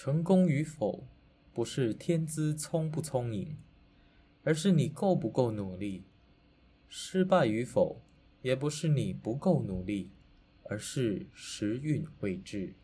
成功与否不是天资聪不聪颖，而是你够不够努力，失败与否也不是你不够努力，而是时运未至。